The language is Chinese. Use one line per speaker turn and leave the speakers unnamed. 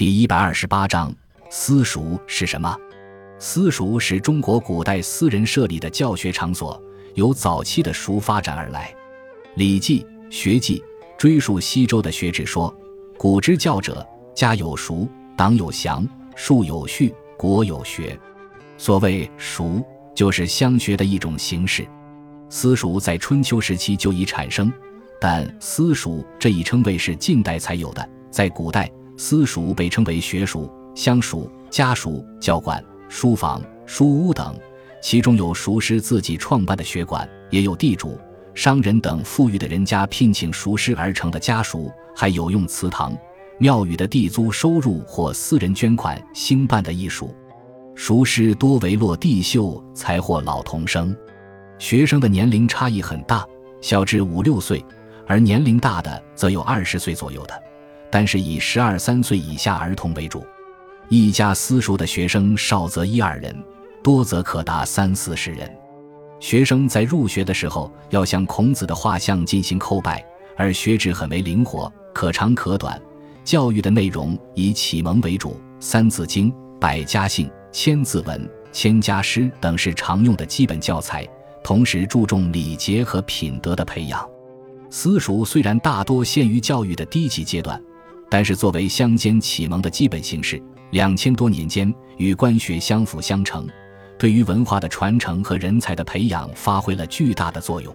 第一百二十八章私塾是什么？私塾是中国古代私人设立的教学场所，由早期的塾发展而来。《礼记·学记》追溯西周的学制说：“古之教者，家有塾，党有祥，庶有序，国有学。”所谓塾，就是乡学的一种形式。私塾在春秋时期就已产生，但私塾这一称谓是近代才有的。在古代，私塾被称为学塾、乡塾、家塾、教馆、书房、书屋等，其中有塾师自己创办的学馆，也有地主、商人等富裕的人家聘请塾师而成的家塾，还有用祠堂、庙宇的地租收入或私人捐款兴办的艺术。塾师多为落地秀才或老童生，学生的年龄差异很大，小至五六岁，而年龄大的则有二十岁左右的。但是以十二三岁以下儿童为主，一家私塾的学生少则一二人，多则可达三四十人。学生在入学的时候要向孔子的画像进行叩拜，而学制很为灵活，可长可短。教育的内容以启蒙为主，《三字经》《百家姓》《千字文》《千家诗》等是常用的基本教材，同时注重礼节和品德的培养。私塾虽然大多限于教育的低级阶段。但是，作为乡间启蒙的基本形式，两千多年间与官学相辅相成，对于文化的传承和人才的培养发挥了巨大的作用。